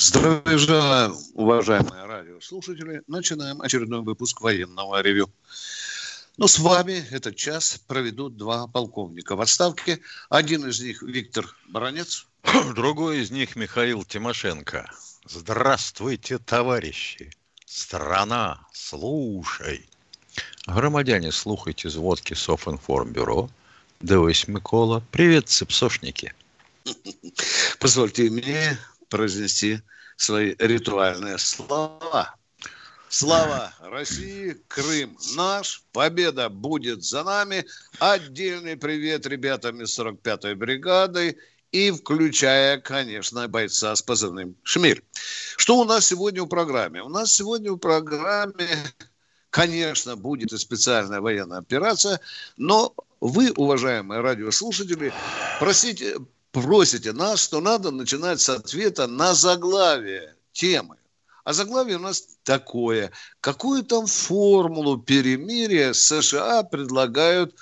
Здравия желаю, уважаемые радиослушатели. Начинаем очередной выпуск военного ревю. Но с вами этот час проведут два полковника в отставке. Один из них Виктор Баранец. Другой из них Михаил Тимошенко. Здравствуйте, товарищи! Страна, слушай! Громадяне, слухайте зводки Софинформбюро. Дивись, Микола. Привет, цепсошники. Позвольте мне произнести свои ритуальные слова. Слава России, Крым наш, победа будет за нами. Отдельный привет ребятам из 45-й бригады и включая, конечно, бойца с позывным «Шмель». Что у нас сегодня в программе? У нас сегодня в программе, конечно, будет и специальная военная операция, но вы, уважаемые радиослушатели, просите, просите нас, что надо начинать с ответа на заглавие темы. А заглавие у нас такое. Какую там формулу перемирия США предлагают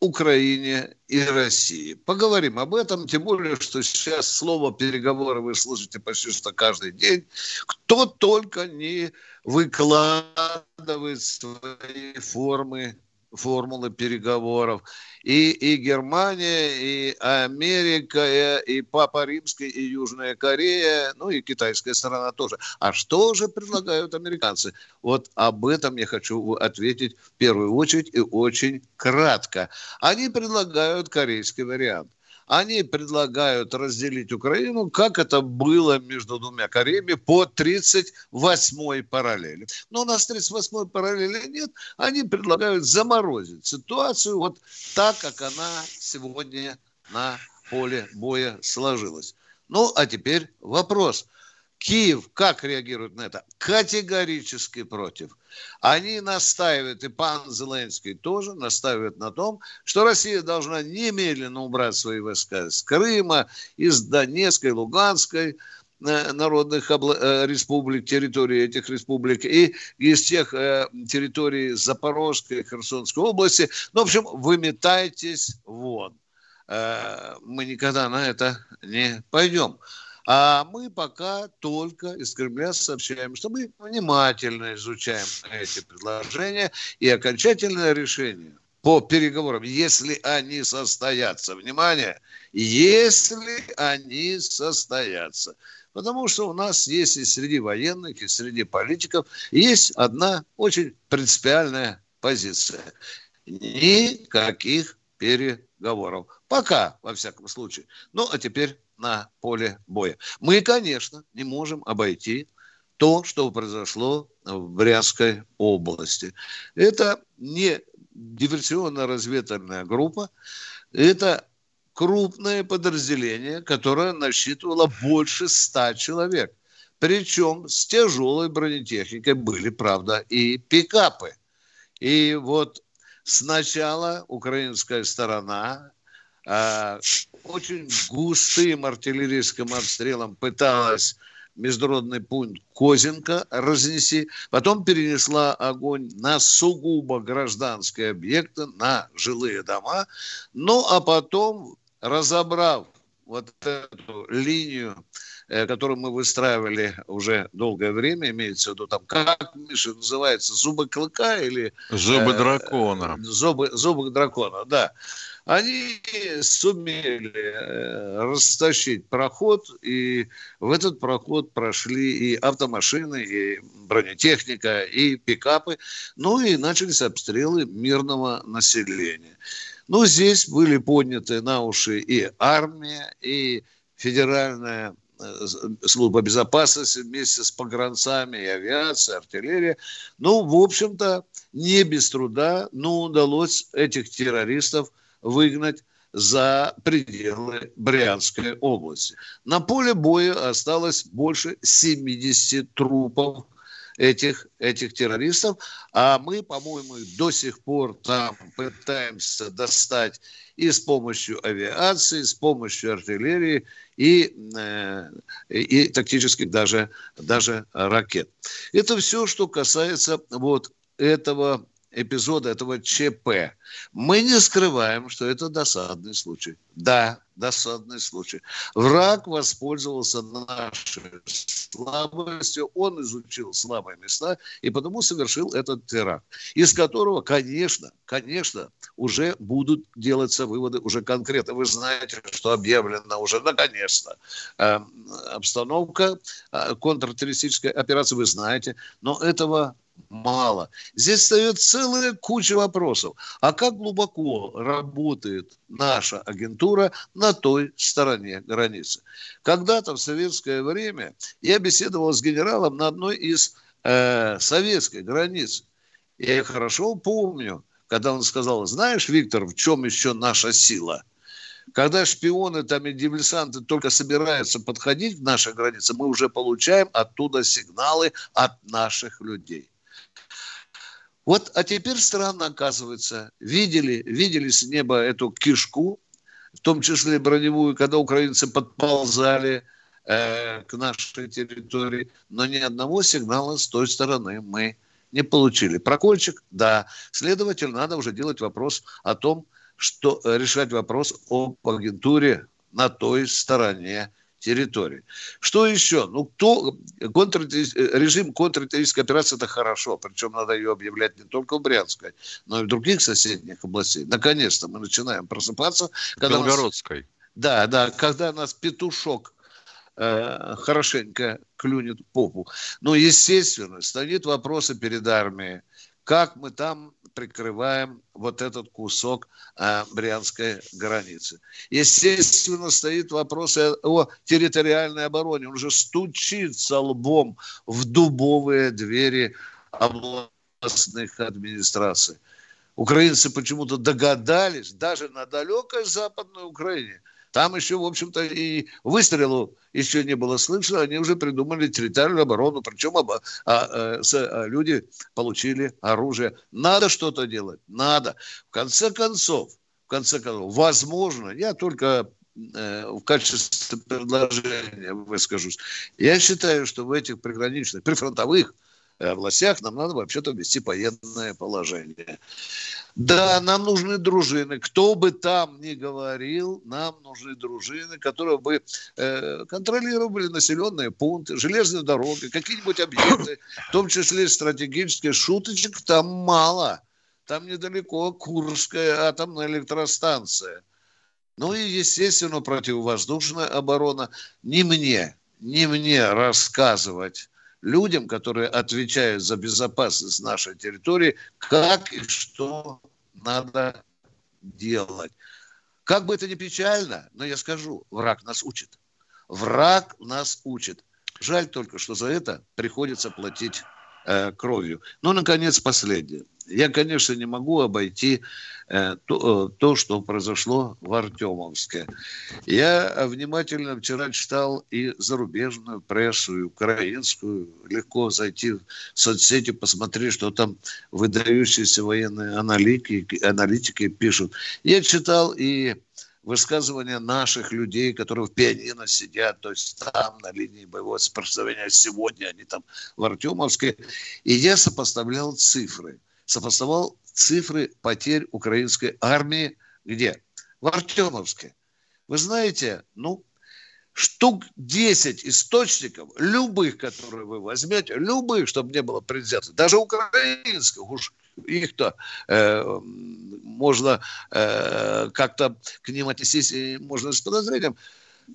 Украине и России. Поговорим об этом, тем более, что сейчас слово переговоры вы слышите почти что каждый день. Кто только не выкладывает свои формы формулы переговоров. И, и Германия, и Америка, и, и Папа Римский, и Южная Корея, ну и китайская сторона тоже. А что же предлагают американцы? Вот об этом я хочу ответить в первую очередь и очень кратко. Они предлагают корейский вариант они предлагают разделить Украину, как это было между двумя Кореями по 38-й параллели. Но у нас 38-й параллели нет. Они предлагают заморозить ситуацию вот так, как она сегодня на поле боя сложилась. Ну, а теперь вопрос – Киев как реагирует на это? Категорически против. Они настаивают, и пан Зеленский тоже настаивает на том, что Россия должна немедленно убрать свои войска из Крыма, из Донецкой, Луганской э, народных э, республик, территории этих республик и из тех э, территорий Запорожской, Херсонской области. Ну, в общем, выметайтесь вон. Мы никогда на это не пойдем. А мы пока только из Кремля сообщаем, что мы внимательно изучаем эти предложения и окончательное решение по переговорам, если они состоятся, внимание, если они состоятся. Потому что у нас есть и среди военных, и среди политиков есть одна очень принципиальная позиция. Никаких переговоров. Пока, во всяком случае. Ну, а теперь на поле боя. Мы, конечно, не можем обойти то, что произошло в Брянской области. Это не диверсионно-разведывательная группа, это крупное подразделение, которое насчитывало больше ста человек. Причем с тяжелой бронетехникой были, правда, и пикапы. И вот сначала украинская сторона а, очень густым артиллерийским обстрелом пыталась международный пункт Козенко разнеси, потом перенесла огонь на сугубо гражданские объекты, на жилые дома, ну а потом, разобрав вот эту линию, э, которую мы выстраивали уже долгое время, имеется в виду там, как, Миша, называется, зубы клыка или... Зубы э, дракона. Зубы, зубы дракона, да они сумели э, растащить проход, и в этот проход прошли и автомашины, и бронетехника, и пикапы, ну и начались обстрелы мирного населения. Ну, здесь были подняты на уши и армия, и федеральная э, служба безопасности вместе с погранцами и авиацией, артиллерия. Ну, в общем-то, не без труда, но удалось этих террористов выгнать за пределы Брянской области. На поле боя осталось больше 70 трупов этих, этих террористов, а мы, по-моему, до сих пор там пытаемся достать и с помощью авиации, с помощью артиллерии и, э, и тактических даже, даже ракет. Это все, что касается вот этого эпизода этого ЧП. Мы не скрываем, что это досадный случай. Да, досадный случай. Враг воспользовался нашей слабостью, он изучил слабые места и потому совершил этот теракт, из которого, конечно, конечно, уже будут делаться выводы уже конкретно. Вы знаете, что объявлено уже наконец-то э, обстановка э, контртеррористической операции, вы знаете, но этого мало. Здесь встает целая куча вопросов. А как глубоко работает наша агентура на той стороне границы? Когда-то в советское время я беседовал с генералом на одной из э, советской границ. Я хорошо помню, когда он сказал, знаешь, Виктор, в чем еще наша сила? Когда шпионы там и диверсанты только собираются подходить к нашей границе, мы уже получаем оттуда сигналы от наших людей. Вот, а теперь странно оказывается. Видели, видели с неба эту кишку, в том числе броневую, когда украинцы подползали э, к нашей территории, но ни одного сигнала с той стороны мы не получили. Прокольчик, да. Следовательно, надо уже делать вопрос о том, что э, решать вопрос об агентуре на той стороне территории. Что еще? Ну, кто, контр, режим контртеррористической операции – это хорошо, причем надо ее объявлять не только в Брянской, но и в других соседних областях. Наконец-то мы начинаем просыпаться. Когда Белгородской. Нас, да, да, когда нас петушок э, хорошенько клюнет попу. Но, естественно, стоит вопросы перед армией. Как мы там прикрываем вот этот кусок а, брянской границы. Естественно, стоит вопрос о территориальной обороне. Он уже стучится лбом в дубовые двери областных администраций. Украинцы почему-то догадались, даже на далекой Западной Украине, там еще, в общем-то, и выстрелу еще не было слышно, они уже придумали территориальную оборону, причем оба, а, а, с, а, люди получили оружие. Надо что-то делать, надо. В конце концов, в конце концов, возможно, я только э, в качестве предложения выскажусь. Я считаю, что в этих приграничных, прифронтовых властях, нам надо вообще-то ввести военное положение. Да, нам нужны дружины. Кто бы там ни говорил, нам нужны дружины, которые бы э, контролировали населенные пункты, железные дороги, какие-нибудь объекты, в том числе стратегические. Шуточек там мало. Там недалеко Курская атомная электростанция. Ну и, естественно, противовоздушная оборона. Не мне, не мне рассказывать людям, которые отвечают за безопасность нашей территории, как и что надо делать. Как бы это ни печально, но я скажу, враг нас учит. Враг нас учит. Жаль только, что за это приходится платить э, кровью. Ну, наконец, последнее. Я, конечно, не могу обойти э, то, э, то, что произошло в Артемовске. Я внимательно вчера читал и зарубежную прессу, и украинскую. Легко зайти в соцсети, посмотреть, что там выдающиеся военные аналитики, аналитики пишут. Я читал и высказывания наших людей, которые в пианино сидят, то есть там на линии боевого соприкосновения сегодня, они там в Артемовске. И я сопоставлял цифры сопоставал цифры потерь украинской армии где? В Артемовске. Вы знаете, ну, штук 10 источников, любых, которые вы возьмете, любых, чтобы не было предвзято, даже украинских, уж их-то э, можно э, как-то к ним отнестись, можно с подозрением,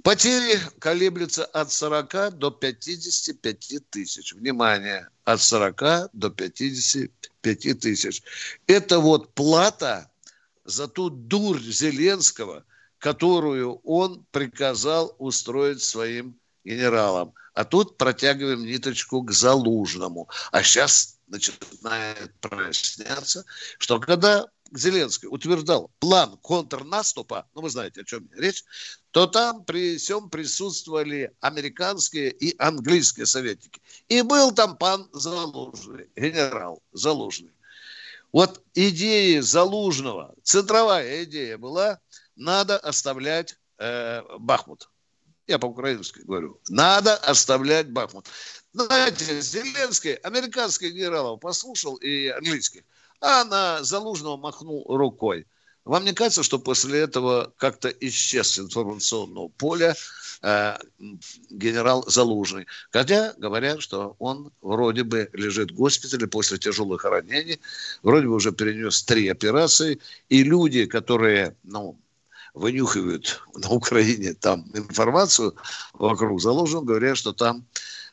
Потери колеблются от 40 до 55 тысяч. Внимание, от 40 до 55 тысяч. Это вот плата за ту дурь Зеленского, которую он приказал устроить своим генералам. А тут протягиваем ниточку к Залужному. А сейчас начинает проясняться, что когда Зеленский утверждал план контрнаступа, ну вы знаете, о чем речь, то там при всем присутствовали американские и английские советники. И был там пан Залужный, генерал Залужный. Вот идеи Залужного, центровая идея была, надо оставлять э, Бахмут. Я по-украински говорю. Надо оставлять Бахмут. Знаете, Зеленский американских генералов послушал и английских, а на Залужного махнул рукой. Вам не кажется, что после этого как-то исчез информационного поля э, генерал Залужный? Хотя говорят, что он вроде бы лежит в госпитале после тяжелых ранений, вроде бы уже перенес три операции, и люди, которые, ну, вынюхивают на Украине там информацию вокруг Залужного, говорят, что там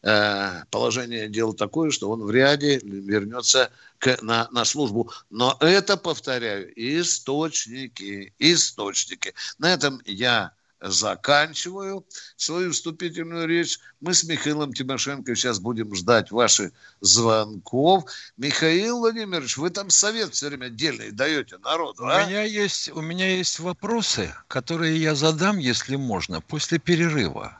положение дел такое, что он в ряде вернется к, на, на службу. Но это, повторяю, источники, источники. На этом я заканчиваю свою вступительную речь. Мы с Михаилом Тимошенко сейчас будем ждать ваших звонков. Михаил Владимирович, вы там совет все время отдельный даете народу, у а? Меня есть, у меня есть вопросы, которые я задам, если можно, после перерыва.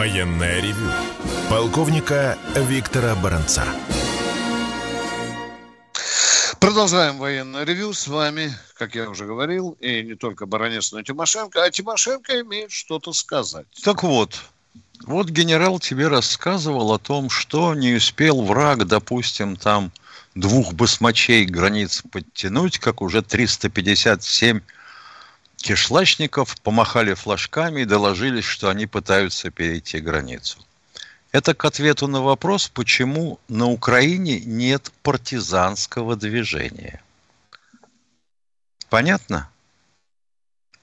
Военная ревю. Полковника Виктора Баранца. Продолжаем военное ревю. С вами, как я уже говорил, и не только Баранец, но и Тимошенко. А Тимошенко имеет что-то сказать. Так вот, вот генерал тебе рассказывал о том, что не успел враг, допустим, там двух басмачей границ подтянуть, как уже 357 кишлачников помахали флажками и доложились, что они пытаются перейти границу. Это к ответу на вопрос, почему на Украине нет партизанского движения. Понятно?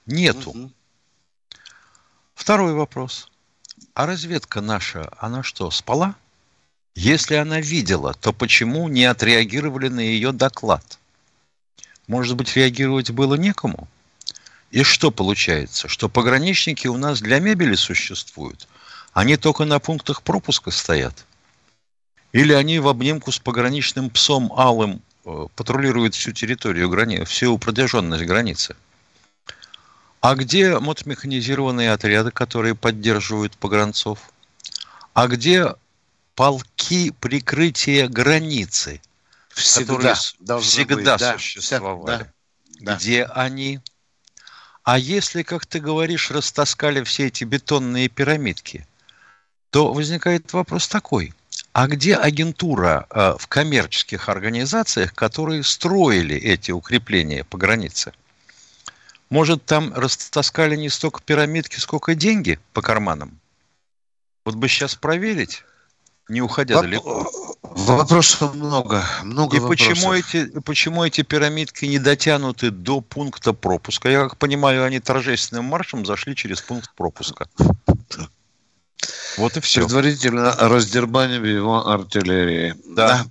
Нету. Угу. Второй вопрос. А разведка наша, она что, спала? Если она видела, то почему не отреагировали на ее доклад? Может быть, реагировать было некому? И что получается? Что пограничники у нас для мебели существуют – они только на пунктах пропуска стоят? Или они в обнимку с пограничным псом алым э, патрулируют всю территорию, грани... всю протяженность границы? А где мотомеханизированные отряды, которые поддерживают погранцов? А где полки прикрытия границы, всегда которые всегда быть, существовали? Да, да. Где они? А если, как ты говоришь, растаскали все эти бетонные пирамидки – то возникает вопрос такой. А где агентура э, в коммерческих организациях, которые строили эти укрепления по границе? Может, там растаскали не столько пирамидки, сколько деньги по карманам? Вот бы сейчас проверить, не уходя Воп... далеко. Вопросов много, много И вопросов. почему эти, почему эти пирамидки не дотянуты до пункта пропуска? Я как понимаю, они торжественным маршем зашли через пункт пропуска. Вот и все. Предварительно раздербанив его артиллерии. Да. да.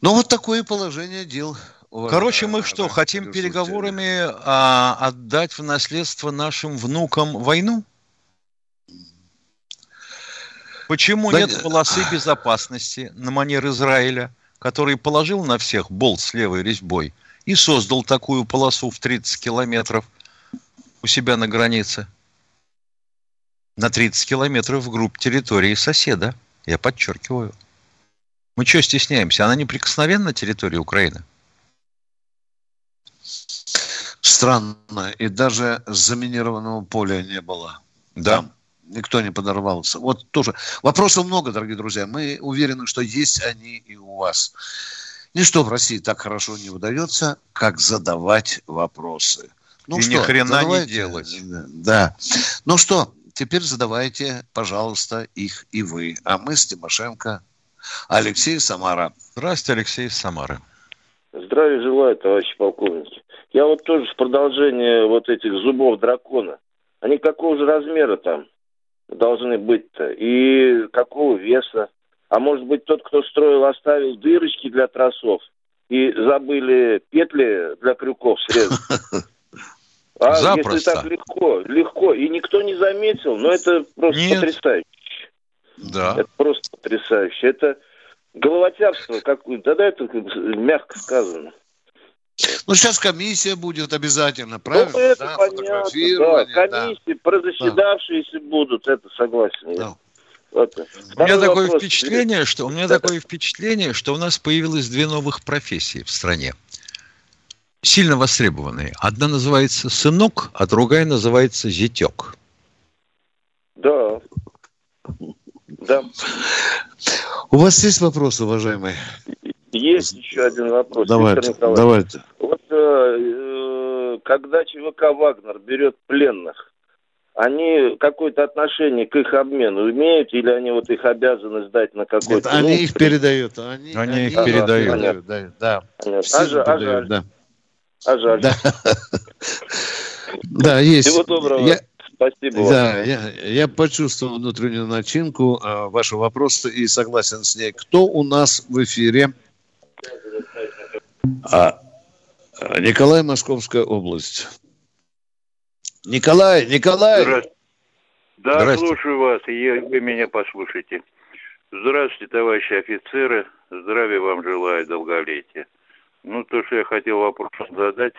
Ну, вот такое положение дел. Короче, мы что, хотим переговорами а, отдать в наследство нашим внукам войну? Почему да, нет полосы безопасности на манер Израиля, который положил на всех болт с левой резьбой и создал такую полосу в 30 километров у себя на границе? на 30 километров вглубь территории соседа. Я подчеркиваю. Мы что стесняемся? Она неприкосновенна территория Украины. Странно. И даже заминированного поля не было. Да. Там никто не подорвался. Вот тоже. Вопросов много, дорогие друзья. Мы уверены, что есть они и у вас. Ничто в России так хорошо не удается, как задавать вопросы. Ну и что, ни хрена задавайте. не делать. Да. Ну что, Теперь задавайте, пожалуйста, их и вы. А мы с Тимошенко. Алексей Самара. Здравствуйте, Алексей Самара. Здравия желаю, товарищи полковники. Я вот тоже в продолжение вот этих зубов дракона. Они какого же размера там должны быть-то? И какого веса? А может быть, тот, кто строил, оставил дырочки для тросов и забыли петли для крюков срезать? А Запросто. если так легко, легко, и никто не заметил, но это просто Нет. потрясающе. Да. Это просто потрясающе. Это головотяпство какое-то, да, это мягко сказано. Ну, сейчас комиссия будет обязательно, правильно? Ну, это да, понятно, да. Комиссии, да. прозаседавшиеся да. будут, это согласен. Да. Это. У меня такое вопрос. впечатление, что у меня да. такое впечатление, что у нас появилось две новых профессии в стране, сильно востребованные. Одна называется сынок, а другая называется зятек. Да. Да. У вас есть вопросы, уважаемые? Есть еще один вопрос. Давайте, давайте. Вот э, э когда ЧВК «Вагнер» берет пленных, они какое-то отношение к их обмену имеют или они вот их обязаны сдать на какой-то... Нет, они их передают. Они, они, они их ага, передают. Понятно. Да, да. А, жаль, а жаль. Да. А жаль. Да. да, есть. Всего доброго. Я... Спасибо Да, я, я почувствовал внутреннюю начинку э, вашего вопроса и согласен с ней. Кто у нас в эфире? А, Николай, Московская область. Николай, Николай! Здравствуйте. Да, Здравствуйте. слушаю вас, и вы меня послушайте. Здравствуйте, товарищи офицеры. Здравия вам желаю, долголетия. Ну, то, что я хотел вопрос задать,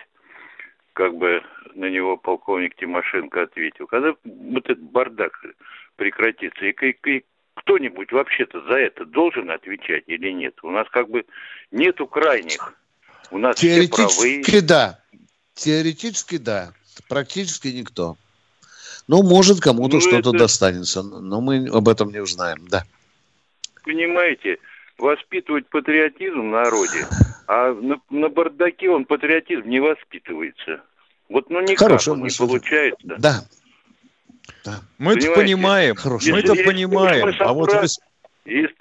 как бы на него полковник Тимошенко ответил. Когда вот этот бардак прекратится, и, и, и кто-нибудь вообще-то за это должен отвечать или нет? У нас как бы нету крайних. У нас Теоретически все правые. да. Теоретически да. Практически никто. Ну, может, кому-то ну, что-то это... достанется, но мы об этом не узнаем, да. Понимаете, воспитывать патриотизм в народе, а на, на бардаке он патриотизм не воспитывается. Вот ну никак Хорошая он не получается. Да. да. Мы-то понимаем, мы-то понимаем, мы а вот вы... Если,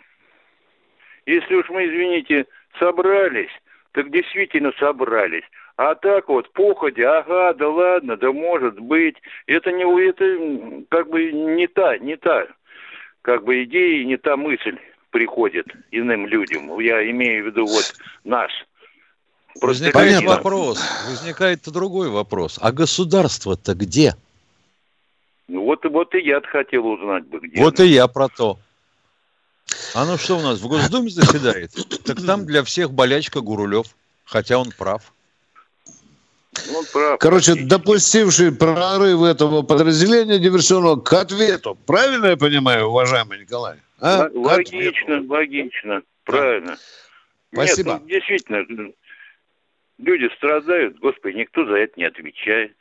если уж мы, извините, собрались, так действительно собрались. А так вот, походя, ага, да ладно, да может быть. Это не это как бы не та, не та, как бы идея, не та мысль приходит иным людям. Я имею в виду вот нас. Просто возникает Понятно. вопрос, возникает другой вопрос. А государство-то где? Ну вот, вот и я хотел узнать бы, где. Вот и я про то. Оно что у нас, в Госдуме заседает? Так там для всех болячка Гурулев, хотя он прав. Он прав. Короче, допустивший прорыв этого подразделения диверсионного к ответу. Правильно я понимаю, уважаемый Николай? А? Логично, логично, правильно. Спасибо. Нет, ну, действительно, люди страдают, господи, никто за это не отвечает.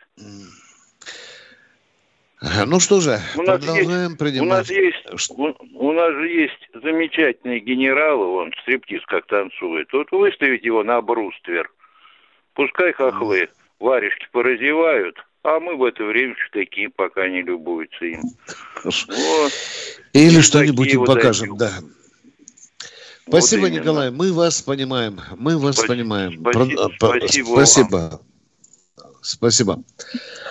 Ну что же, у нас продолжаем есть, принимать. У нас, есть, у, у нас же есть замечательный генерал, он стриптиз как танцует. Вот выставить его на бруствер. Пускай хохлы варежки поразевают, а мы в это время штыки пока не любуются им. Вот. Или что-нибудь им покажем, вот да. Спасибо, вот Николай. Мы вас понимаем. Мы вас спасибо, понимаем. Спасибо. Спасибо. Спасибо. спасибо.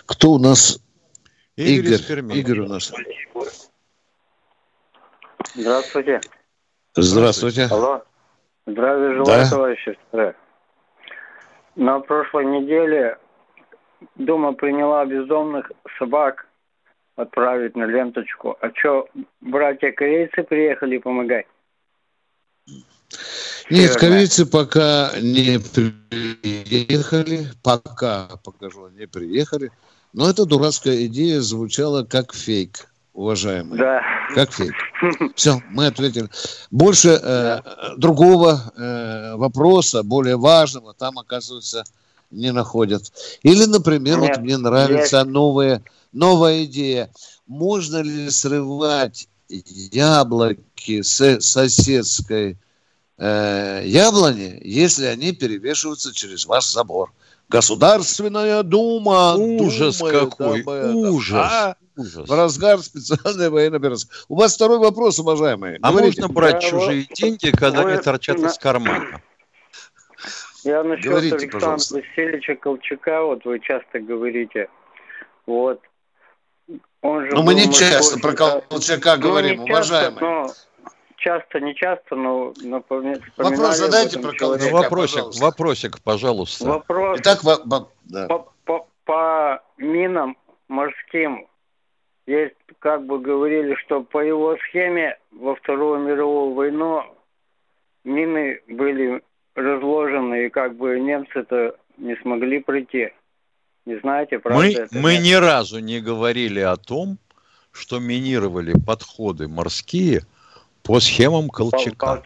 Кто у нас? Игорь. Игорь, Игорь у нас. Здравствуйте. Здравствуйте. Алло. Здравия желаю, да? товарищи. На прошлой неделе Дума приняла бездомных собак отправить на ленточку. А что, братья-корейцы приехали помогать? Нет, корейцы пока не приехали, пока, покажу, не приехали. Но эта дурацкая идея звучала как фейк, уважаемые. Да. Как фейк. Все, мы ответили. Больше э, другого э, вопроса, более важного, там, оказывается, не находят. Или, например, Нет, вот мне нравится новая, новая идея. Можно ли срывать яблоки с соседской э, яблони, если они перевешиваются через ваш забор? Государственная дума. Ужас думает какой, ужас. А? Ужас. В разгар специальной военной операции. У вас второй вопрос, уважаемые. А Говорите. можно брать чужие деньги, когда они торчат из кармана? Я насчет Говорите, Александра пожалуйста. Васильевича Колчака, вот вы часто говорите, вот. Он же ну, мы не часто про Колчака ну, говорим, уважаемый. Но часто, не часто, но напоминаю. Вопрос задайте про Колчака, ну, вопросик, пожалуйста. вопросик, пожалуйста. Вопрос. Итак, во, во, да. по, по, по минам морским есть, как бы говорили, что по его схеме во Вторую мировую войну мины были разложены, и как бы немцы-то не смогли прийти. Не знаете, правда мы, это? Мы нет? ни разу не говорили о том, что минировали подходы морские по схемам Колчака.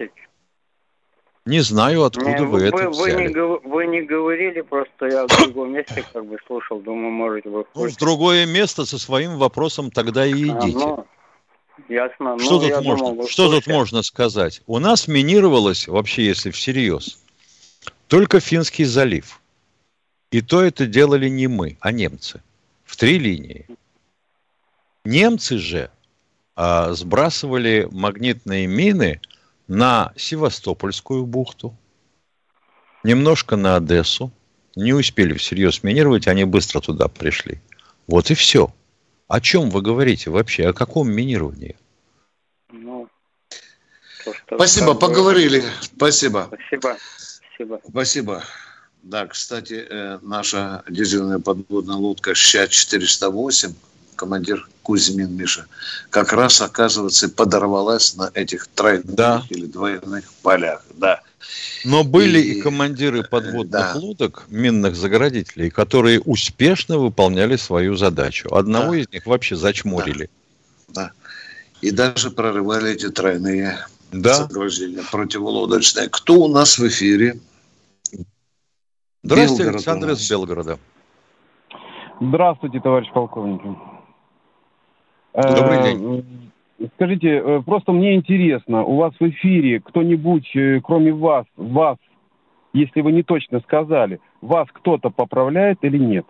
Не знаю, откуда не, вы, вы это взяли. Вы не, вы не говорили, просто я в другом месте как бы слушал, думаю, может, вы Ну, в другое место со своим вопросом тогда и идите. А, ну, ясно. Что, ну, тут, можно, думал, что тут можно сказать? У нас минировалось, вообще, если всерьез, только Финский залив. И то это делали не мы, а немцы. В три линии. Немцы же а, сбрасывали магнитные мины – на Севастопольскую бухту, немножко на Одессу. Не успели всерьез минировать, они быстро туда пришли. Вот и все. О чем вы говорите вообще? О каком минировании? Ну, то, Спасибо, поговорили. Спасибо. Спасибо. Спасибо. Спасибо. Да, кстати, э, наша дизельная подводная лодка Ща-408 командир Кузьмин Миша, как раз, оказывается, подорвалась на этих тройных да. или двойных полях. Да. Но были и, и командиры подводных да. лодок, минных заградителей, которые успешно выполняли свою задачу. Одного да. из них вообще зачморили. Да. да. И даже прорывали эти тройные да. заграждения противолодочные. Кто у нас в эфире? Здравствуйте, Белгород Александр из Белгорода. Здравствуйте, товарищ полковник. Добрый э, день. Скажите, э, просто мне интересно, у вас в эфире кто-нибудь, э, кроме вас, вас, если вы не точно сказали, вас кто-то поправляет или нет?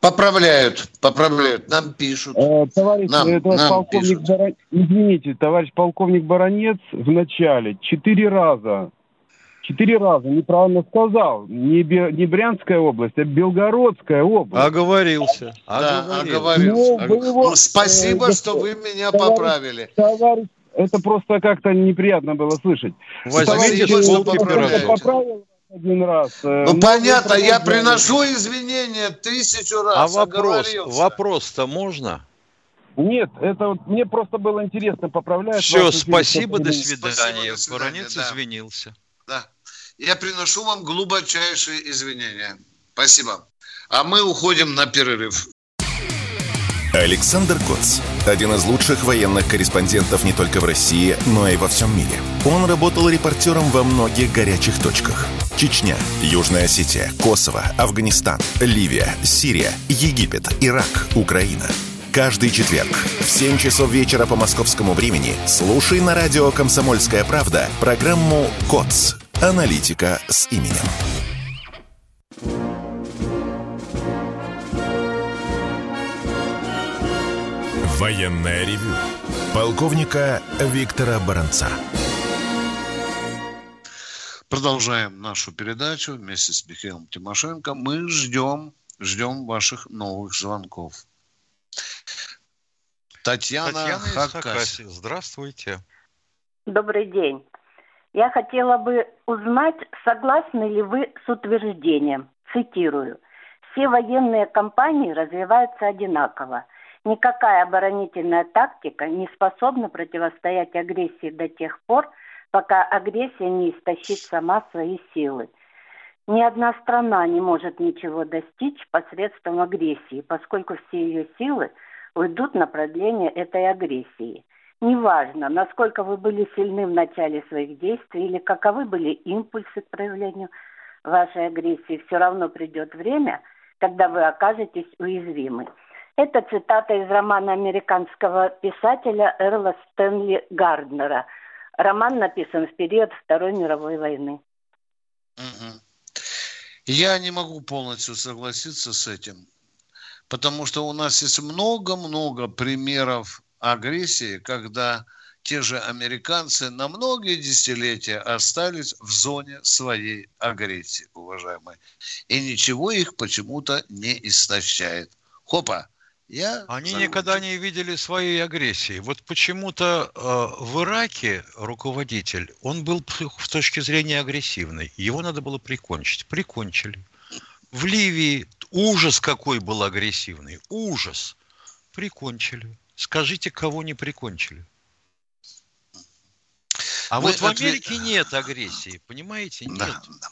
Поправляют, поправляют, нам пишут. товарищ, нам, товарищ нам полковник пишут. Барон... Извините, товарищ полковник Баранец в начале четыре раза четыре раза неправильно сказал. Не, Бе, не Брянская область, а Белгородская область. Оговорился. Да, оговорился. Ну, его, ну, спасибо, э, что вы меня товарищ, поправили. Товарищ, это просто как-то неприятно было слышать. Возьмите полки поправил один раз. Э, ну, понятно, я приношу извинения тысячу раз. А вопрос, вопрос-то можно? Нет, это вот мне просто было интересно поправлять. Все, спасибо, до свидания. Воронец да. извинился. Да. Я приношу вам глубочайшие извинения. Спасибо. А мы уходим на перерыв. Александр Коц. Один из лучших военных корреспондентов не только в России, но и во всем мире. Он работал репортером во многих горячих точках. Чечня, Южная Осетия, Косово, Афганистан, Ливия, Сирия, Египет, Ирак, Украина. Каждый четверг в 7 часов вечера по московскому времени слушай на радио «Комсомольская правда» программу «КОЦ. Аналитика с именем. Военная ревю. Полковника Виктора Баранца. Продолжаем нашу передачу вместе с Михаилом Тимошенко. Мы ждем, ждем ваших новых звонков. Татьяна, Татьяна Хакасия. Здравствуйте. Добрый день. Я хотела бы узнать, согласны ли вы с утверждением, цитирую, «Все военные компании развиваются одинаково. Никакая оборонительная тактика не способна противостоять агрессии до тех пор, пока агрессия не истощит сама свои силы. Ни одна страна не может ничего достичь посредством агрессии, поскольку все ее силы уйдут на продление этой агрессии – Неважно, насколько вы были сильны в начале своих действий или каковы были импульсы к проявлению вашей агрессии, все равно придет время, когда вы окажетесь уязвимы. Это цитата из романа американского писателя Эрла Стэнли Гарднера. Роман написан в период Второй мировой войны. Я не могу полностью согласиться с этим, потому что у нас есть много-много примеров агрессии, когда те же американцы на многие десятилетия остались в зоне своей агрессии, уважаемые. И ничего их почему-то не истощает. Хопа, я Они загружу. никогда не видели своей агрессии. Вот почему-то э, в Ираке руководитель, он был в точке зрения агрессивный. Его надо было прикончить. Прикончили. В Ливии ужас какой был агрессивный. Ужас. Прикончили. Скажите, кого не прикончили? А Мы вот в Америке ответ... нет агрессии, понимаете? Нет. Да, да.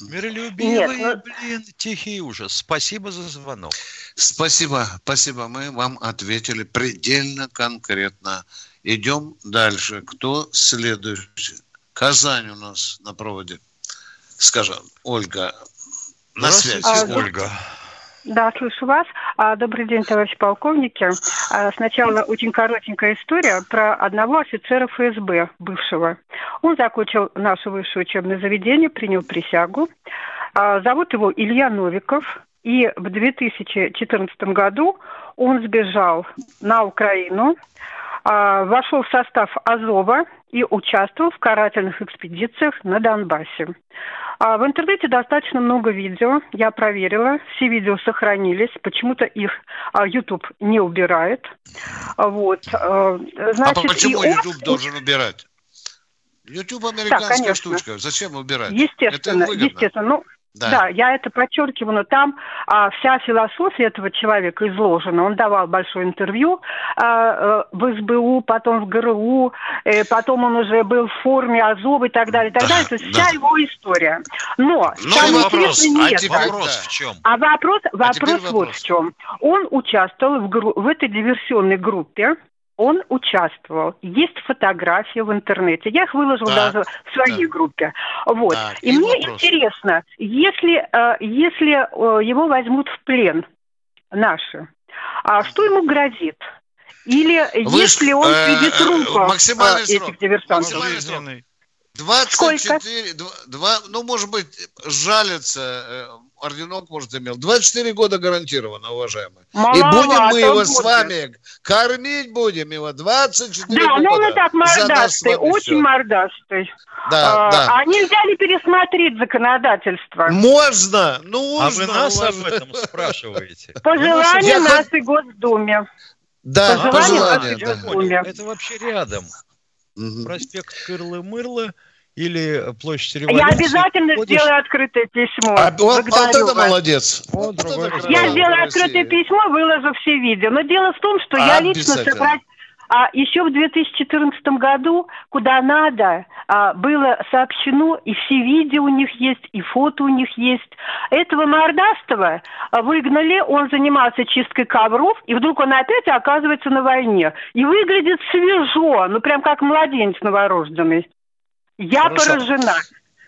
Миролюбивый, Нет, ну... блин, тихий ужас. Спасибо за звонок. Спасибо, спасибо. Мы вам ответили предельно конкретно. Идем дальше. Кто следующий? Казань у нас на проводе. Скажем, Ольга, на связи. А, Ольга. Да, слышу вас. А, добрый день, товарищ полковники. А, сначала очень коротенькая история про одного офицера ФСБ бывшего. Он закончил наше высшее учебное заведение, принял присягу. А, зовут его Илья Новиков. И в 2014 году он сбежал на Украину, вошел в состав Азова и участвовал в карательных экспедициях на Донбассе. А в интернете достаточно много видео, я проверила, все видео сохранились, почему-то их а, YouTube не убирает. Вот, а, значит, а почему он... YouTube должен убирать? YouTube американская да, штучка, зачем убирать? Естественно, естественно. Ну, да. да, я это подчеркиваю, но там а, вся философия этого человека изложена. Он давал большое интервью а, э, в СБУ, потом в ГРУ, э, потом он уже был в форме Азов и так далее, и так да, далее. То есть да. вся его история. Но, Но самое вопрос, интересное а теперь вопрос в чем? А вопрос, вопрос, а вопрос вот в чем. Он участвовал в, гру- в этой диверсионной группе, он участвовал. Есть фотографии в интернете. Я их выложила да, даже в своей да. группе. Вот. Да, и, и мне вопрос. интересно, если, э, если э, его возьмут в плен наши, а что ему грозит? Или Вы если он э, видит трупа максимальный этих диверсантов? Максимальный срок. 24, 2, 2, ну, может быть, жалится орденок, может, имел. 24 года гарантированно, уважаемый. Маловато, и будем мы его будет. с вами кормить будем его 24 да, года. Да, ну он и так мордастый, очень мордастый. Да, а, да. А нельзя ли пересмотреть законодательство? Можно, нужно. А вы нас об этом спрашиваете? По желанию нашей Госдуме. Да, по желанию. Да. Это вообще рядом. Проспект Кырлы-Мырлы – или площадь революции. Я обязательно ходишь... сделаю открытое письмо. А, вот, вот это молодец. Вот вот я сделаю открытое письмо, выложу все видео. Но дело в том, что я лично собрать а еще в 2014 году, куда надо, а, было сообщено, и все видео у них есть, и фото у них есть. Этого мордастого выгнали, он занимался чисткой ковров, и вдруг он опять оказывается на войне. И выглядит свежо, ну прям как младенец новорожденный. Я Хорошо. поражена.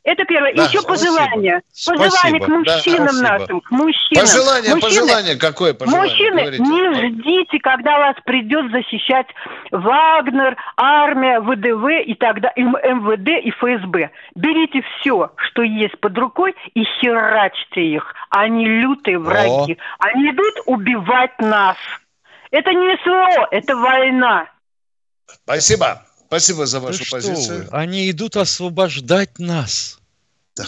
Это первое. Да, Еще пожелание. Спасибо. Пожелание к мужчинам да, нашим, к мужчинам. Пожелание, Мужчины, пожелание какое пожелание? Мужчины, Говорите. не ждите, когда вас придет защищать Вагнер, армия, ВДВ и тогда МВД и ФСБ. Берите все, что есть под рукой и херачьте их. Они лютые враги. О. Они идут убивать нас. Это не СВО, это война. Спасибо. Спасибо за вашу да позицию. Вы? Они идут освобождать нас. Да.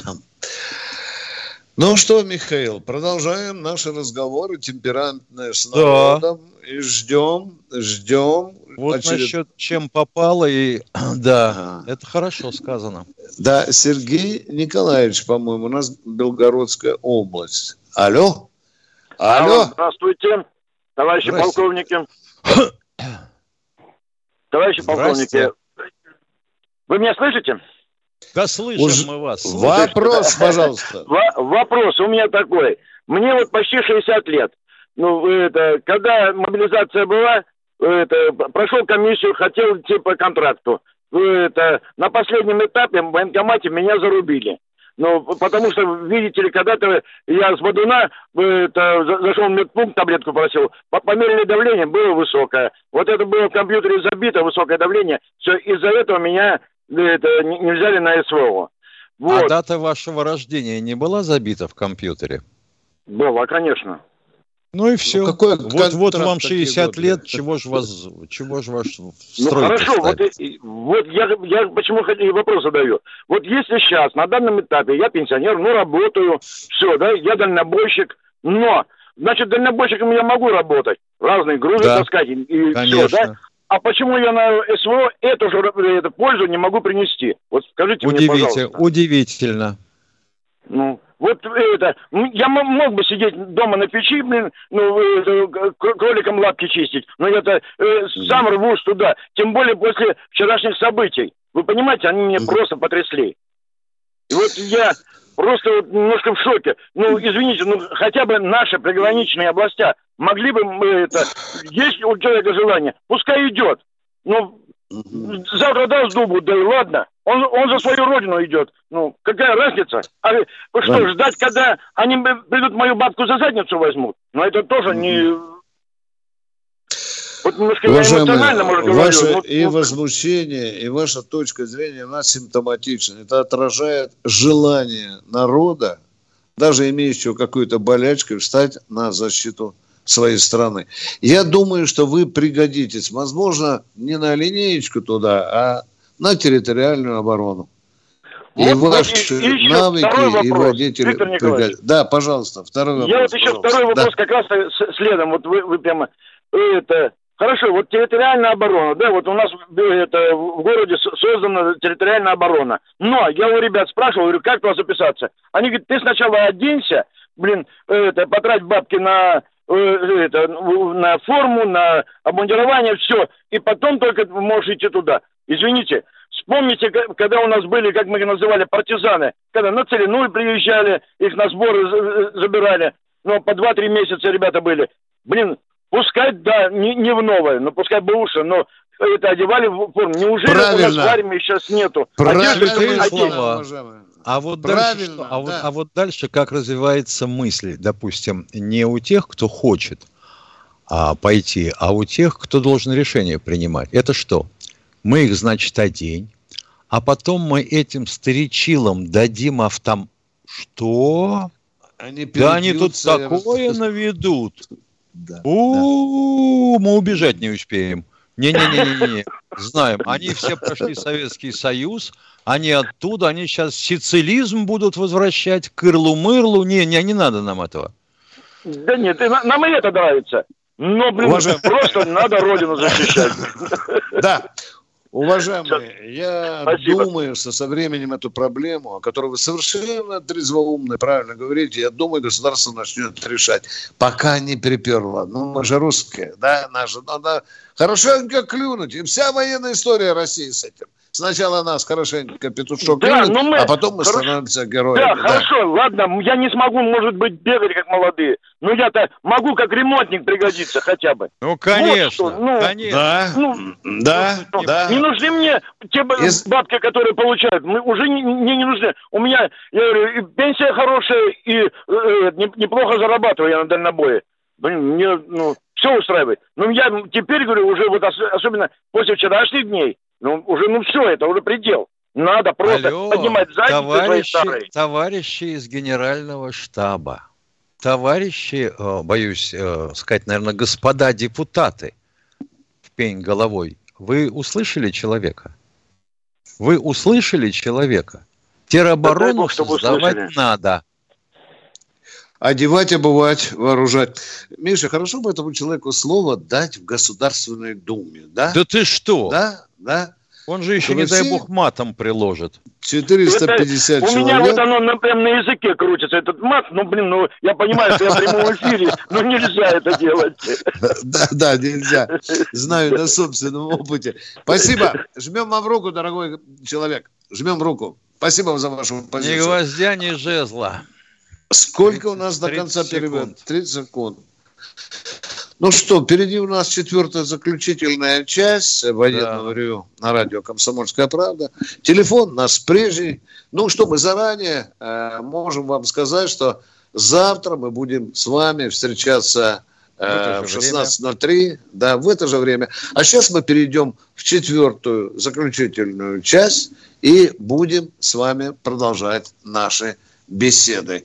Ну что, Михаил, продолжаем наши разговоры темперантные с народом. Да. И ждем, ждем. Вот очеред... насчет чем попало, и да, ага. это хорошо сказано. Да, Сергей Николаевич, по-моему, у нас Белгородская область. Алло? Алло. Здравствуйте, товарищи Здравствуйте. полковники. Товарищи полковники, вы меня слышите? Да слышим Уж... мы вас. Вопрос, пожалуйста. Вопрос у меня такой. Мне вот почти 60 лет. Ну, это, когда мобилизация была, это, прошел комиссию, хотел идти по контракту. Это, на последнем этапе в военкомате меня зарубили. Ну, потому что, видите ли, когда-то я с Бадуна это, зашел в медпункт, таблетку просил, померили давление, было высокое. Вот это было в компьютере забито, высокое давление. Все, из-за этого меня это, не, взяли на СВО. Вот. А дата вашего рождения не была забита в компьютере? Была, конечно. Ну и все. Ну, какой вот, вот вам 60 годы? лет, чего же вас, чего же ваш Ну хорошо, вот, вот я, я почему вопрос задаю. Вот если сейчас, на данном этапе, я пенсионер, ну работаю, все, да, я дальнобойщик, но, значит, дальнобойщиком я могу работать, разные грузы да, таскать и, и все, да? А почему я на СВО эту же эту пользу не могу принести? Вот скажите Удивительно, мне, пожалуйста. Удивительно. Ну, вот это, я мог бы сидеть дома на печи, блин, ну, кроликом лапки чистить, но я-то э, сам рвусь туда, тем более после вчерашних событий. Вы понимаете, они меня просто потрясли. И вот я просто вот немножко в шоке. Ну, извините, ну, хотя бы наши приграничные областя могли бы мы это... Есть у человека желание, пускай идет. Ну, завтра даст дубу, да и ладно. Он, он за свою родину идет. Ну, какая разница? А что, да. ждать, когда они придут мою бабку за задницу возьмут? Но это тоже не... Вот немножко Уважаемые, может, говорю. Ваше но, и ну... возмущение, и ваша точка зрения, она симптоматична. Это отражает желание народа, даже имеющего какую-то болячку, встать на защиту своей страны. Я думаю, что вы пригодитесь, возможно, не на линеечку туда, а на территориальную оборону. И вот, ваши и, и навыки, и водители. Да, пожалуйста, второй вопрос. Я вот еще пожалуйста. второй вопрос да. как раз следом. Вот вы, вы прямо это Хорошо, вот территориальная оборона, да, вот у нас это, в городе создана территориальная оборона. Но я у ребят спрашивал, говорю, как туда записаться? Они говорят, ты сначала оденься, блин, это, потрать бабки на Э, это, на форму, на обмундирование, все. И потом только можешь идти туда. Извините, вспомните, когда у нас были, как мы их называли, партизаны, когда на Целинуль приезжали, их на сборы забирали, но по 2-3 месяца ребята были. Блин, пускай, да, не, не в новое, но пускай бы уши, но это одевали в форму. Неужели Правильно. у нас в армии сейчас нету? Правильно, Одежды, слова. А вот, дальше, а, вот, а вот дальше как развивается мысль, допустим, не у тех, кто хочет а, пойти, а у тех, кто должен решение принимать. Это что? Мы их, значит, одень, а потом мы этим старичилам дадим автом... Что? Они да они тут такое наведут. Да, У, да. мы убежать не успеем. Не-не-не-не, знаем. Они все прошли Советский Союз, они оттуда, они сейчас сицилизм будут возвращать, кырлу-мырлу. Не, не, не надо нам этого. Да нет, нам и это нравится. Но, блин, Уважаем... просто надо родину защищать. Да. Уважаемые, я Спасибо. думаю, что со временем эту проблему, о которой вы совершенно трезвоумно правильно говорите, я думаю, государство начнет решать. Пока не приперло. Ну, мы же русские, да, наша, надо хорошенько клюнуть. И вся военная история России с этим. Сначала нас хорошенько петушок да, клюнет, мы... а потом мы Хорошо. становимся героями. Да, да, хорошо, ладно, я не смогу, может быть, бегать, как молодые, но я-то могу как ремонтник пригодиться хотя бы. Ну, конечно, вот ну, конечно. Да, ну, да, ну, да. Не нужны мне те Из... бабки, которые получают, мы уже не, не, не нужны. У меня, я говорю, пенсия хорошая, и э, э неплохо зарабатываю я на дальнобое. Блин, мне, ну, все устраивает. Но я теперь, говорю, уже вот особенно после вчерашних дней, ну, уже, ну все, это уже предел. Надо просто Алло, поднимать задницы товарищи, товарищи из генерального штаба, товарищи, э, боюсь э, сказать, наверное, господа депутаты, в пень головой, вы услышали человека? Вы услышали человека? Тероборону да, создавать услышали. надо. Одевать, обувать, вооружать. Миша, хорошо бы этому человеку слово дать в Государственной Думе, да? Да ты что? Да, да. Он же еще, не дай бог, матом приложит. 450 это, человек. У меня вот оно на, прям на языке крутится, этот мат. Ну, блин, ну, я понимаю, что я в прямом эфире, но нельзя это делать. Да, да, нельзя. Знаю на собственном опыте. Спасибо. Жмем вам руку, дорогой человек. Жмем руку. Спасибо за вашу позицию. Ни гвоздя, ни жезла. Сколько у нас до конца перевода? 30 секунд. Ну что, впереди у нас четвертая заключительная часть военного да. ревю на радио «Комсомольская правда». Телефон наш прежний. Ну что, мы заранее э, можем вам сказать, что завтра мы будем с вами встречаться э, в 16.03, да, в это же время. А сейчас мы перейдем в четвертую заключительную часть и будем с вами продолжать наши беседы.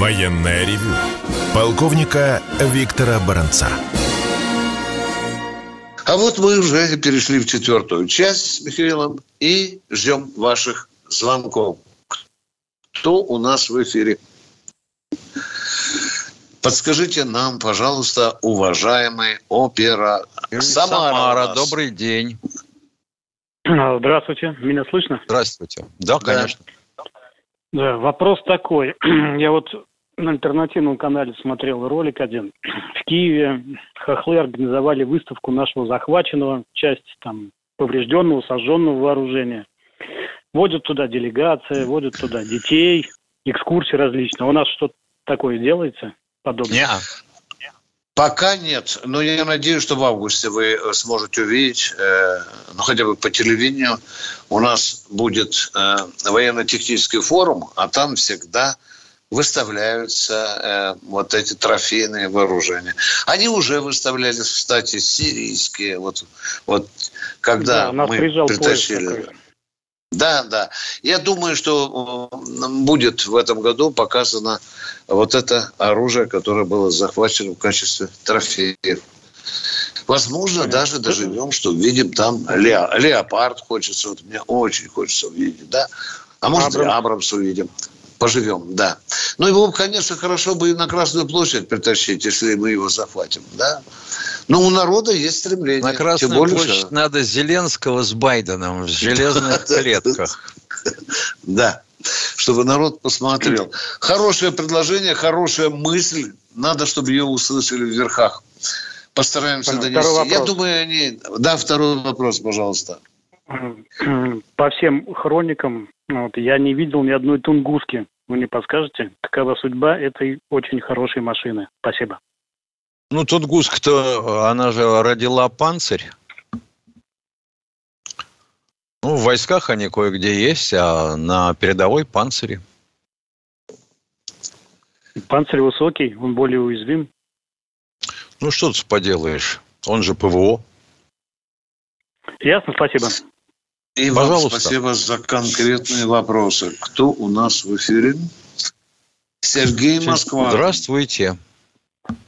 Военное ревю полковника Виктора Баранца. А вот мы уже перешли в четвертую часть с Михаилом и ждем ваших звонков. Кто у нас в эфире? Подскажите нам, пожалуйста, уважаемый опера Самара. Самара добрый день. Здравствуйте, меня слышно? Здравствуйте. Да, конечно. Да, вопрос такой. Я вот на альтернативном канале смотрел ролик один. В Киеве хохлы организовали выставку нашего захваченного, часть там поврежденного, сожженного вооружения. Водят туда делегации, водят туда детей, экскурсии различные. У нас что-то такое делается подобное? Нет. Пока нет, но я надеюсь, что в августе вы сможете увидеть, э, ну хотя бы по телевидению, у нас будет э, военно-технический форум, а там всегда выставляются э, вот эти трофейные вооружения. Они уже выставлялись, кстати, сирийские. Вот, вот когда да, мы притащили. Да, да. Я думаю, что э, будет в этом году показано вот это оружие, которое было захвачено в качестве трофеев. Возможно, Понятно. даже доживем, что увидим там лео, леопард хочется. Вот мне очень хочется увидеть, да? А может, Абрамс. Абрамс увидим поживем, да. Ну, его, конечно, хорошо бы и на Красную площадь притащить, если мы его захватим, да. Но у народа есть стремление. На Красную более, площадь что... надо Зеленского с Байденом в железных клетках. Да, чтобы народ посмотрел. Хорошее предложение, хорошая мысль. Надо, чтобы ее услышали в верхах. Постараемся донести. Я думаю, они... Да, второй вопрос, пожалуйста. По всем хроникам вот, я не видел ни одной тунгуски. Вы не подскажете, какова судьба этой очень хорошей машины? Спасибо. Ну, тунгуска-то, она же родила панцирь. Ну, в войсках они кое-где есть, а на передовой панцире. Панцирь высокий, он более уязвим. Ну, что тут поделаешь? Он же ПВО. Ясно, спасибо. И Пожалуйста. вам спасибо за конкретные вопросы. Кто у нас в эфире? Сергей Москва. Здравствуйте.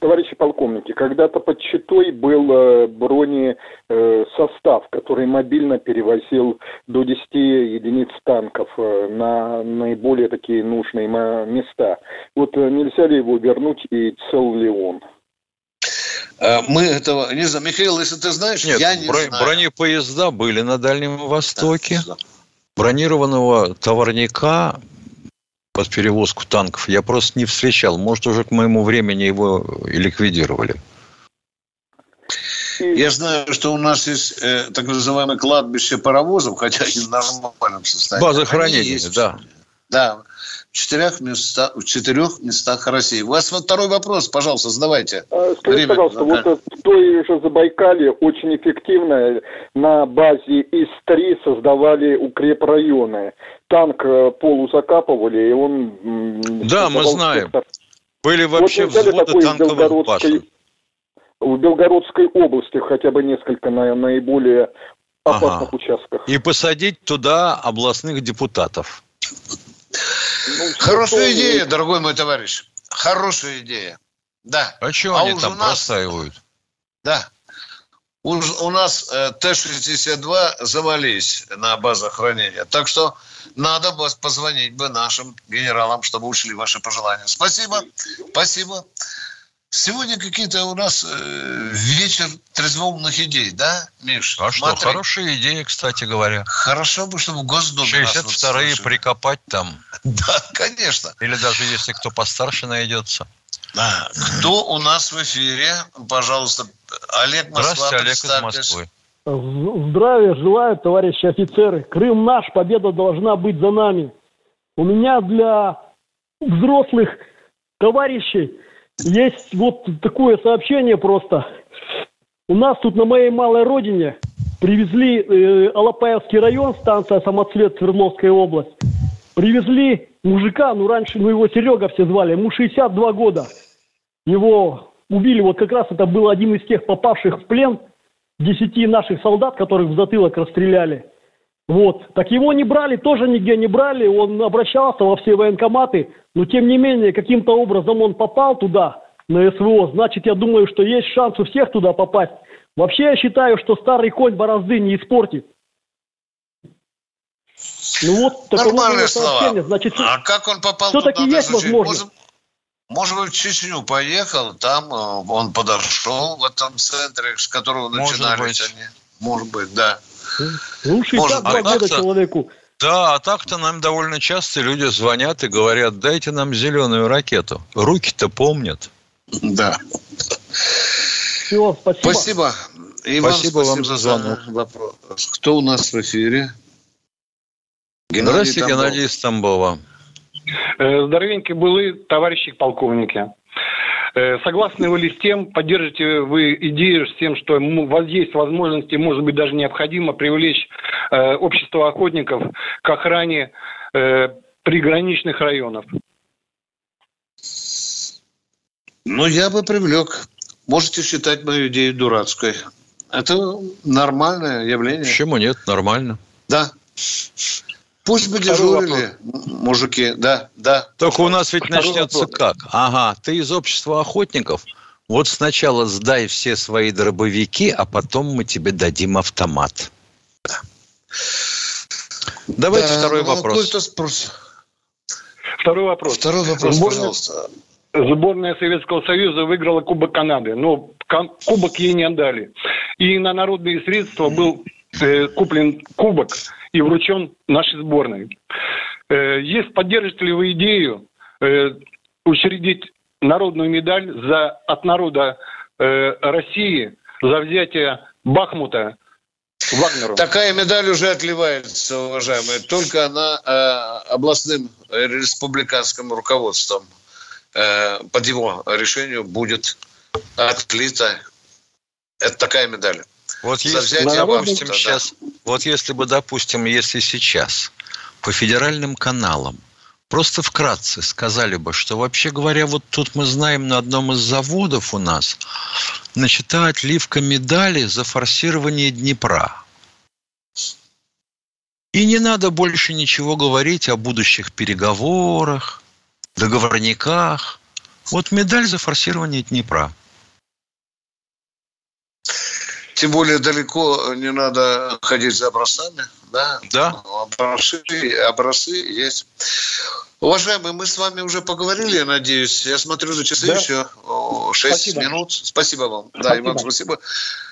Товарищи полковники, когда-то под Читой был э, бронесостав, который мобильно перевозил до 10 единиц танков э, на наиболее такие нужные места. Вот э, нельзя ли его вернуть и цел ли он? Э, мы этого не знаем. Михаил, если ты знаешь, Нет, я не бро- знаю. бронепоезда были на Дальнем Востоке. Да, да. Бронированного товарника под перевозку танков я просто не встречал. Может, уже к моему времени его и ликвидировали. Я знаю, что у нас есть э, так называемое кладбище паровозов, хотя они в нормальном состоянии. База хранения, да. Да в четырех, местах, в четырех местах России. У вас вот второй вопрос, пожалуйста, задавайте. А, скажите, Время, пожалуйста, да. вот в той же Забайкале очень эффективно на базе ИС-3 создавали укрепрайоны. Танк э, полузакапывали, и он... Да, мы знаем. Сектор. Были вообще вот взводы танковых башен. В Белгородской области хотя бы несколько на, наиболее опасных ага. участках. И посадить туда областных депутатов. Ну, Хорошая идея, дорогой мой товарищ. Хорошая идея. Да. А что а они там нас... простаивают? Да. Уж у нас э, Т-62 завались на базах хранения. Так что надо бы позвонить бы нашим генералам, чтобы ушли ваши пожелания. Спасибо. Спасибо. Сегодня какие-то у нас э, вечер трезвоумных идей, да, Миш? А Смотри. что, хорошая идея, кстати говоря. Хорошо бы, чтобы в Госдуме 62-е прикопать там. Да, конечно. Или даже если кто постарше найдется. Да. Кто у нас в эфире? Пожалуйста, Олег Москва. Здравствуйте, Олег из Москвы. Здравия желаю, товарищи офицеры. Крым наш, победа должна быть за нами. У меня для взрослых товарищей есть вот такое сообщение просто. У нас тут на моей малой родине привезли э, Алапаевский район, станция Самоцвет, Свердловская область. Привезли мужика, ну раньше, ну его Серега все звали, ему 62 года. Его убили, вот как раз это был один из тех попавших в плен, десяти наших солдат, которых в затылок расстреляли. Вот. Так его не брали, тоже нигде не брали, он обращался во все военкоматы, но тем не менее, каким-то образом он попал туда, на СВО, значит, я думаю, что есть шанс у всех туда попасть. Вообще, я считаю, что старый конь борозды не испортит. Ну вот, Нормальные слова. Значит, а как он попал туда? Все-таки есть возможность. Может, может быть, в Чечню поехал, там э, он подошел в этом центре, с которого начинались они. Может быть, да. Ну, 62 Может, года человеку. Да, а так-то нам довольно часто люди звонят и говорят, дайте нам зеленую ракету. Руки-то помнят. Да. Все, спасибо. Спасибо. И спасибо вам, спасибо вам за звонок. Вопрос. Кто у нас в эфире? Геннадий Здравствуйте, Тамбов. Геннадий из Тамбова. Э, здоровенькие были товарищи полковники. Э, согласны вы ли с тем, поддержите вы идею с тем, что у вас есть возможности, может быть, даже необходимо привлечь э, общество охотников к охране приграничных районов? Ну, я бы привлек. Можете считать мою идею дурацкой. Это нормальное явление. Почему нет? Нормально. Да. Пусть бы дежурили мужики, да, да. Только у нас ведь Второй начнется вопрос. как? Ага, ты из общества охотников, вот сначала сдай все свои дробовики, а потом мы тебе дадим автомат. Да. Давайте да, второй ну, вопрос. Спрос. Второй вопрос. Второй вопрос, Сборная, пожалуйста. Сборная Советского Союза выиграла Кубок Канады, но кубок ей не отдали. И на народные средства был э, куплен кубок и вручен нашей сборной. Э, есть, поддержите ли вы идею э, учредить народную медаль за, от народа э, России за взятие Бахмута Вагнеру. Такая медаль уже отливается, уважаемые. Только она э, областным э, республиканским руководством э, под его решению будет отлита. Это такая медаль. Вот если, допустим, да, сейчас, вот если бы, допустим, если сейчас по федеральным каналам просто вкратце сказали бы, что вообще говоря, вот тут мы знаем на одном из заводов у нас начата отливка медали за форсирование Днепра. И не надо больше ничего говорить о будущих переговорах, договорниках. Вот медаль за форсирование Днепра. Тем более далеко не надо ходить за образцами. Да? Да. Образцы, образцы есть. Уважаемые, мы с вами уже поговорили, я надеюсь. Я смотрю за часы да. еще 6 спасибо. минут. Спасибо вам. Спасибо. Да, и вам спасибо.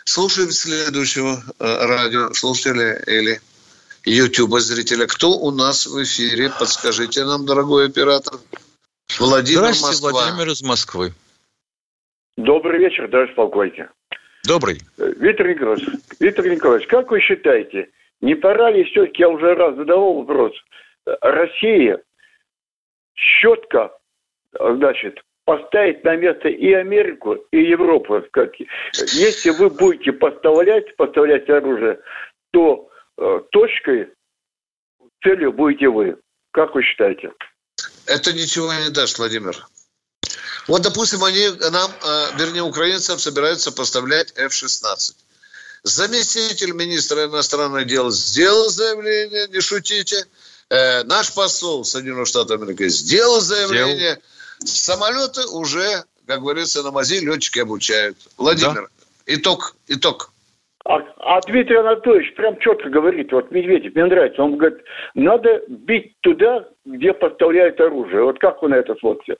Слушаем следующего э, радиослушателя или YouTube зрителя. Кто у нас в эфире? Подскажите нам, дорогой оператор. Владимир Здравствуйте, Москва. Владимир из Москвы. Добрый вечер, товарищ полковник. Добрый. Виктор Николаевич, Виктор Николаевич, как вы считаете, не пора ли все-таки, я уже раз задавал вопрос, Россия четко, значит, поставить на место и Америку, и Европу. Как, если вы будете поставлять, поставлять оружие, то э, точкой, целью будете вы. Как вы считаете? Это ничего не даст, Владимир. Вот, допустим, они нам, э, вернее, украинцам собираются поставлять F-16. Заместитель министра иностранных дел сделал заявление, не шутите. Э, наш посол Соединенных Штатов Америки сделал заявление. Сделал. Самолеты уже, как говорится, на мази летчики обучают. Владимир, да. итог, итог. А, а Дмитрий Анатольевич прям четко говорит, вот Медведев, мне нравится, он говорит, надо бить туда, где поставляют оружие. Вот как вы на это смотрите?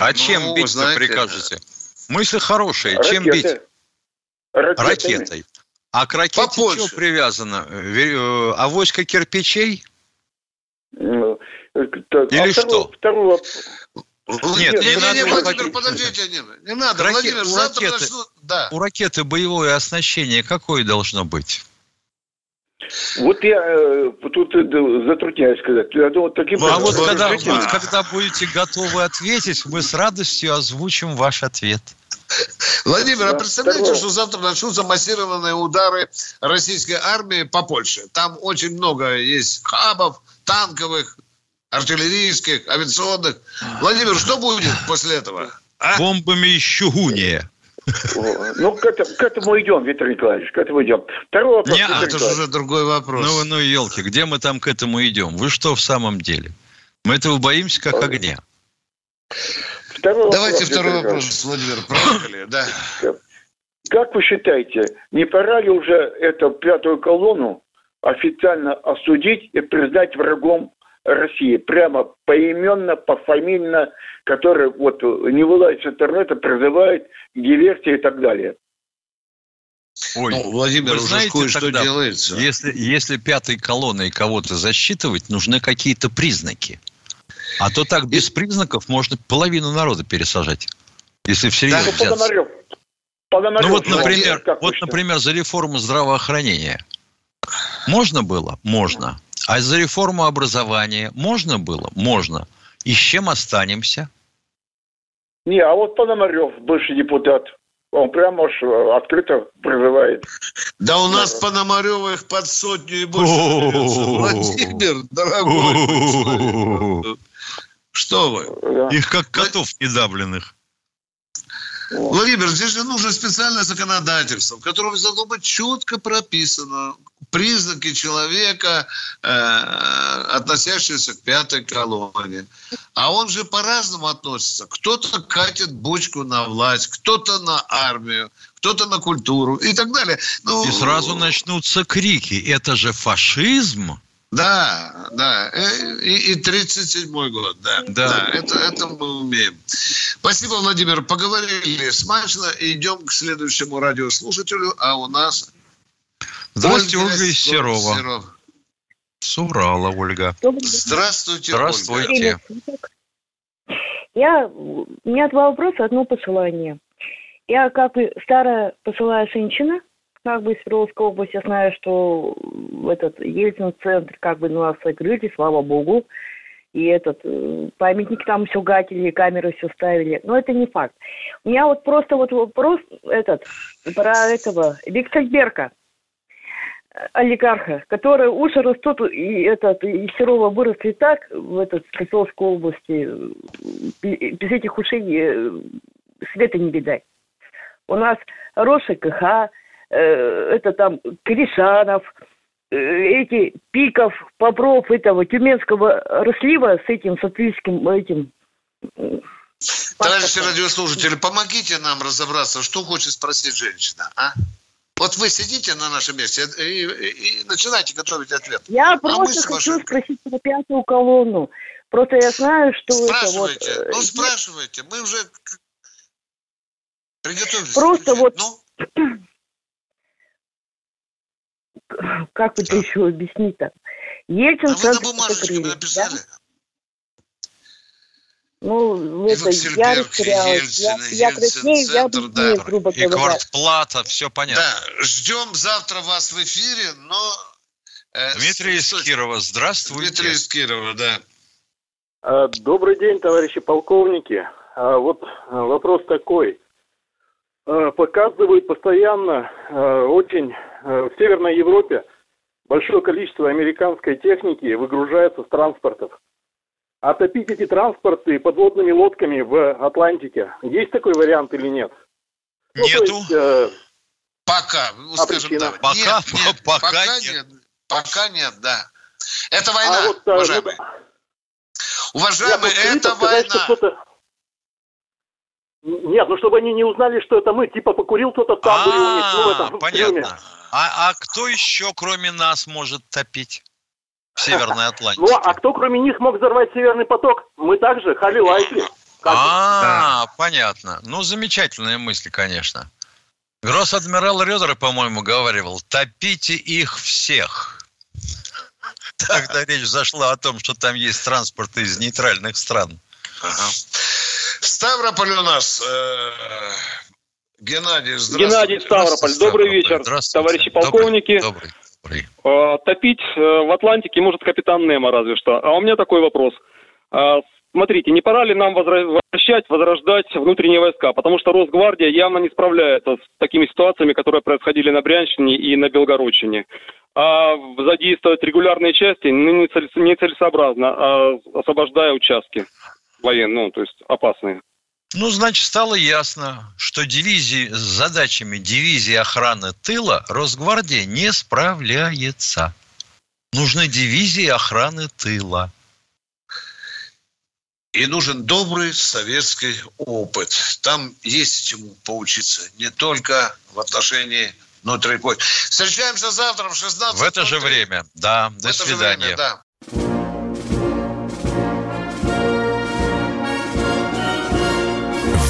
А ну, чем бить знаете, прикажете? Мысль хорошая. Ракеты. Чем бить? Ракетами. Ракетой. А к ракете Попозже. что привязано? Э, авоська кирпичей? Ну, Или а что? Второй, нет, не, не, надо. Не, Владимир, подождите, не, не надо. Раке... Владимир, завтра ракеты, начну... да. У ракеты боевое оснащение какое должно быть? Вот я э, тут э, затрудняюсь сказать. Я думаю, таким ну, а вот когда, вот когда будете готовы ответить, мы с радостью озвучим ваш ответ. Владимир, а представляете, что завтра начнутся массированные удары российской армии по Польше? Там очень много есть хабов, танковых, артиллерийских, авиационных. Владимир, что будет после этого? А? Бомбами из чугуния. Ну, к этому, к этому идем, Виктор Николаевич, к этому идем. Второй вопрос. Не, это же уже другой вопрос. Ну, ну, елки, где мы там к этому идем? Вы что в самом деле? Мы этого боимся как огня. Второй Давайте вопрос, второй вопрос, Владимир. Проехали, да. Как вы считаете, не пора ли уже эту пятую колонну официально осудить и признать врагом России? Прямо поименно, пофамильно, который вот не вылазит с интернета, призывает к диверсии и так далее. Ой, ну, Владимир, уже знаете, кое-что делается. Если, если пятой колонной кого-то засчитывать, нужны какие-то признаки. А то так без признаков можно половину народа пересажать. Если всерьез да, взяться. Пономарев. Пономарев. Ну вот, например, вот, например, за реформу здравоохранения. Можно было? Можно. А за реформу образования можно было? Можно. И с чем останемся? Не, а вот Пономарев, бывший депутат, он прямо уж открыто призывает. Да у нас да. Пономаревых под сотню и больше Владимир, дорогой что вы? Их как котов недавленных. Владимир, здесь же нужно специальное законодательство, в котором должно быть четко прописано признаки человека, э, относящегося к пятой колонне. А он же по-разному относится. Кто-то катит бочку на власть, кто-то на армию, кто-то на культуру и так далее. Ну, и сразу начнутся крики. Это же фашизм. Да, да. Э, и, и 37-й год, да. Да. да это, это мы умеем. Спасибо, Владимир. Поговорили смачно. Идем к следующему радиослушателю. А у нас... Здравствуйте, Ольга, Ольга из Серова. Серов. С Урала, Ольга. Здравствуйте, Здравствуйте. Ольга. Я, у меня два вопроса, одно посылание. Я как старая посылая женщина – как бы Свердловской области, я знаю, что этот Ельцин-центр как бы нас закрыли, слава богу. И этот э, памятник там все гатили, камеры все ставили. Но это не факт. У меня вот просто вот вопрос этот про этого Виксельберга, олигарха, который уши растут, и этот, и Серова выросли так в этот Свердловской области, без этих ушей э, света не видать. У нас Роша КХ, Э, это там Кришанов, э, эти Пиков, Попров, этого Тюменского разлива с этим, с атвильским этим Товарищи радиослушатели, помогите нам разобраться, что хочет спросить женщина, а? Вот вы сидите на нашем месте и, и, и начинайте готовить ответ. Я а просто хочу ваши... спросить про пятую колонну. Просто я знаю, что спрашивайте, это вот... Ну, спрашивайте. Мы уже приготовились. Просто вот... Ну? Как это еще объяснить-то? Ельцин а вы на бумажечке написали? Да? Ну, это я растерялась. Я, я краснею, я бледнее, да. грубо говоря. И квартплата, все понятно. Да, ждем завтра вас в эфире, но... Э, Дмитрий из Кирова, здравствуйте. Дмитрий из Кирова, да. А, добрый день, товарищи полковники. А, вот а, вопрос такой. Показывают постоянно очень в Северной Европе большое количество американской техники выгружается с транспортов. Отопить эти транспорты подводными лодками в Атлантике. Есть такой вариант или нет? Ну, Нету. Ну, есть, э, пока, ну, скажем так. Пока, нет, нет, пока, пока нет. нет. Пока нет, да. Это война, а вот, э, уважаемые. Ну, уважаемые, это война. Нет, ну чтобы они не узнали, что это мы. Типа покурил кто-то там, у них, ну, в этом Понятно. А, а кто еще, кроме нас, может топить? в Северной Атлантике. Ну, а кто кроме них мог взорвать Северный поток? Мы также, Хали Лайки. А, понятно. Ну, замечательная мысль, конечно. Гросс-адмирал Редер, по-моему, говорил, топите их всех. Тогда речь зашла о том, что там есть транспорт из нейтральных стран. Ага. Ставрополь у нас э, Геннадий, здравствуйте. Геннадий Ставрополь. Добрый вечер, товарищи полковники. Добрый, добрый. Э, топить э, в Атлантике может капитан Немо разве что. А у меня такой вопрос. Э, смотрите, не пора ли нам возвращать, возрождать внутренние войска? Потому что Росгвардия явно не справляется с такими ситуациями, которые происходили на Брянщине и на Белгородчине. А задействовать регулярные части нецелесообразно, а освобождая участки военные, ну, то есть опасные. Ну, значит, стало ясно, что дивизии, с задачами дивизии охраны тыла Росгвардия не справляется. Нужны дивизии охраны тыла. И нужен добрый советский опыт. Там есть чему поучиться. Не только в отношении внутренней Встречаемся завтра в 16 В это же время. Да, до в свидания. Время, да.